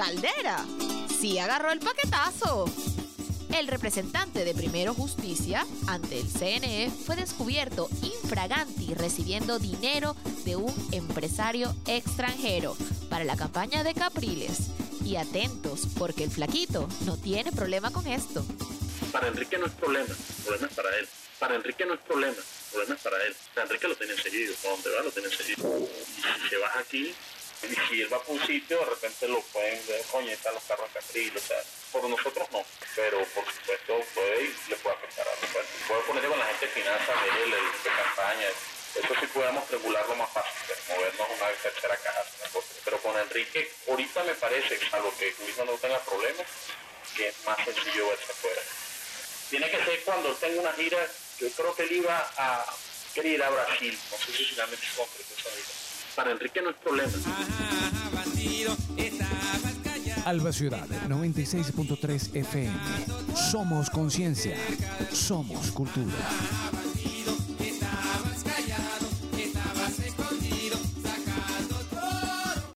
Caldera sí agarró el paquetazo. El representante de Primero Justicia ante el CNE fue descubierto infraganti recibiendo dinero de un empresario extranjero para la campaña de Capriles. Y atentos, porque el flaquito no tiene problema con esto. Para Enrique no es problema, el problema es para él. Para Enrique no es problema, el problema es para él. O Enrique lo tiene seguido, por donde va lo tiene seguido. Y si se baja aquí, y si él va para un sitio, de repente lo pueden ver, coño, están los carros Capriles, o sea, por nosotros no, pero por supuesto puede y le puede afectar a nosotros. Puede ponerle con la gente de finanzas, de, de campaña, eso sí podemos regularlo más fácil, movernos una tercera caja, pero con Enrique ahorita me parece, a lo que Luis no tenga problemas, que es más sencillo verse afuera. Tiene que ser cuando tenga una gira, yo creo que él iba a querer ir a Brasil, no sé si finalmente se concretó esa. Para Enrique no es problema. Alba Ciudad 96.3 FM. Somos conciencia. Somos cultura.